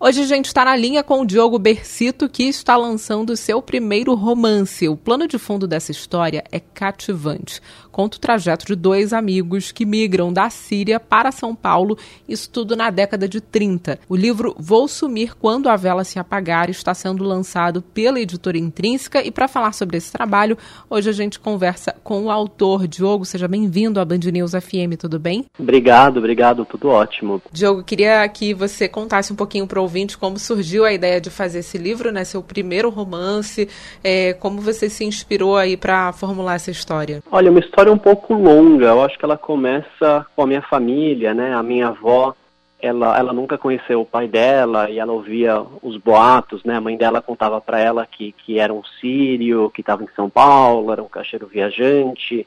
Hoje a gente está na linha com o Diogo Bercito, que está lançando seu primeiro romance. O plano de fundo dessa história é cativante. Conta o trajeto de dois amigos que migram da Síria para São Paulo, isso tudo na década de 30. O livro Vou Sumir Quando a Vela Se Apagar está sendo lançado pela editora Intrínseca e para falar sobre esse trabalho, hoje a gente conversa com o autor. Diogo, seja bem-vindo à Band News FM, tudo bem? Obrigado, obrigado, tudo ótimo. Diogo, queria que você contasse um pouquinho para o ouvinte como surgiu a ideia de fazer esse livro, né? Seu primeiro romance, é, como você se inspirou aí para formular essa história? Olha, uma história um pouco longa. Eu acho que ela começa com a minha família, né? A minha avó, ela, ela nunca conheceu o pai dela e ela ouvia os boatos, né? A mãe dela contava para ela que, que era um sírio, que estava em São Paulo, era um caixeiro viajante.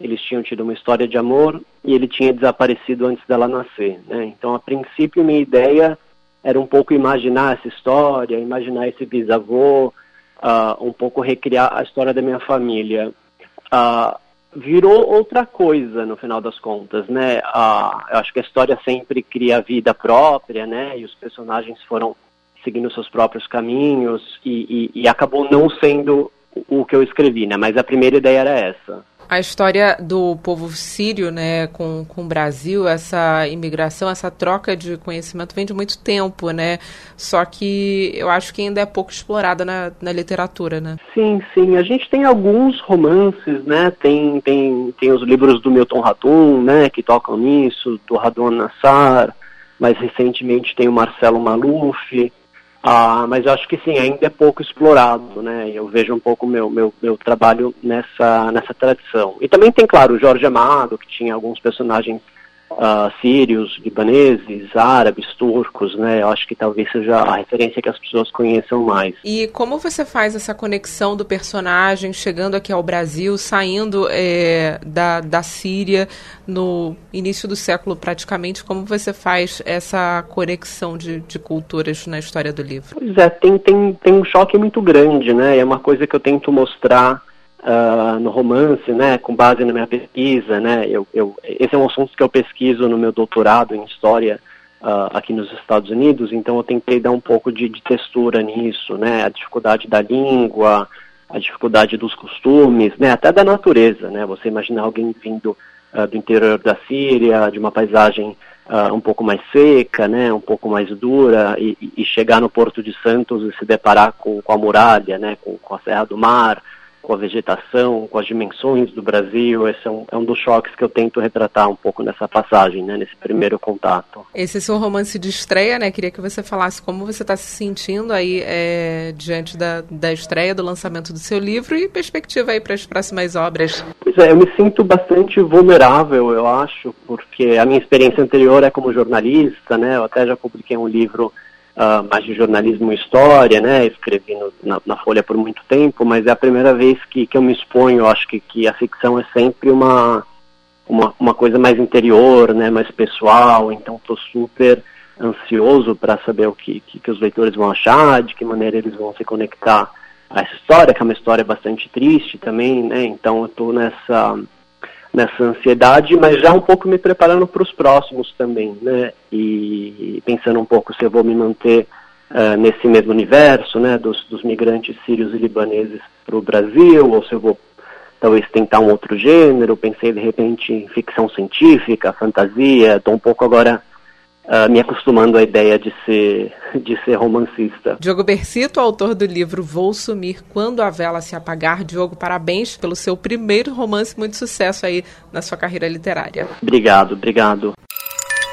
Eles tinham tido uma história de amor e ele tinha desaparecido antes dela nascer, né? Então, a princípio, minha ideia era um pouco imaginar essa história, imaginar esse bisavô, uh, um pouco recriar a história da minha família. Uh, virou outra coisa no final das contas, né? Uh, eu acho que a história sempre cria vida própria, né? E os personagens foram seguindo seus próprios caminhos e, e, e acabou não sendo o que eu escrevi, né? Mas a primeira ideia era essa a história do povo sírio né, com, com o Brasil, essa imigração, essa troca de conhecimento vem de muito tempo, né? Só que eu acho que ainda é pouco explorada na, na literatura, né? Sim, sim. A gente tem alguns romances, né? Tem, tem, tem os livros do Milton Ratum, né? Que tocam nisso, do Radon Nassar. Mais recentemente tem o Marcelo Maluf. Ah, mas eu acho que sim, ainda é pouco explorado, né? Eu vejo um pouco meu meu, meu trabalho nessa nessa tradição. E também tem, claro, o Jorge Amado, que tinha alguns personagens uh, sírios, libaneses, árabes, turcos, né? Eu acho que talvez seja a referência que as pessoas conheçam mais. E como você faz essa conexão do personagem chegando aqui ao Brasil, saindo é, da, da Síria no início do século praticamente? Como você faz essa conexão de, de culturas na história do livro? Pois é, tem, tem, tem um choque muito grande, né? É uma coisa que eu tento mostrar uh, no romance, né, com base na minha pesquisa, né, eu, eu, esse é um assunto que eu pesquiso no meu doutorado em História uh, aqui nos Estados Unidos, então eu tentei dar um pouco de, de textura nisso, né, a dificuldade da língua, a dificuldade dos costumes, né, até da natureza, né, você imaginar alguém vindo uh, do interior da Síria, de uma paisagem um pouco mais seca, né, um pouco mais dura, e, e, chegar no Porto de Santos e se deparar com, com a muralha, né, com, com a Serra do Mar, com a vegetação, com as dimensões do Brasil. Esse é um, é um dos choques que eu tento retratar um pouco nessa passagem, né, nesse primeiro contato. Esse é seu romance de estreia, né? Queria que você falasse como você está se sentindo aí é, diante da, da estreia, do lançamento do seu livro e perspectiva aí para as próximas obras. Pois é, eu me sinto bastante vulnerável, eu acho, porque a minha experiência anterior é como jornalista, né? Eu até já publiquei um livro uh, mais de jornalismo e história, né? Escrevi na, na, Folha por muito tempo, mas é a primeira vez que, que eu me exponho. Acho que, que a ficção é sempre uma, uma, uma coisa mais interior, né? Mais pessoal. Então, estou super ansioso para saber o que, que, que os leitores vão achar, de que maneira eles vão se conectar a essa história, que é uma história bastante triste também, né? Então, eu estou nessa nessa ansiedade, mas já um pouco me preparando para os próximos também, né? E pensando um pouco se eu vou me manter uh, nesse mesmo universo, né? Dos, dos migrantes sírios e libaneses para o Brasil, ou se eu vou talvez tentar um outro gênero. Pensei de repente em ficção científica, fantasia. Estou um pouco agora uh, me acostumando à ideia de ser, de ser romancista. Diogo Bercito, autor do livro Vou Sumir Quando a Vela Se Apagar. Diogo, parabéns pelo seu primeiro romance, muito sucesso aí na sua carreira literária. Obrigado, obrigado.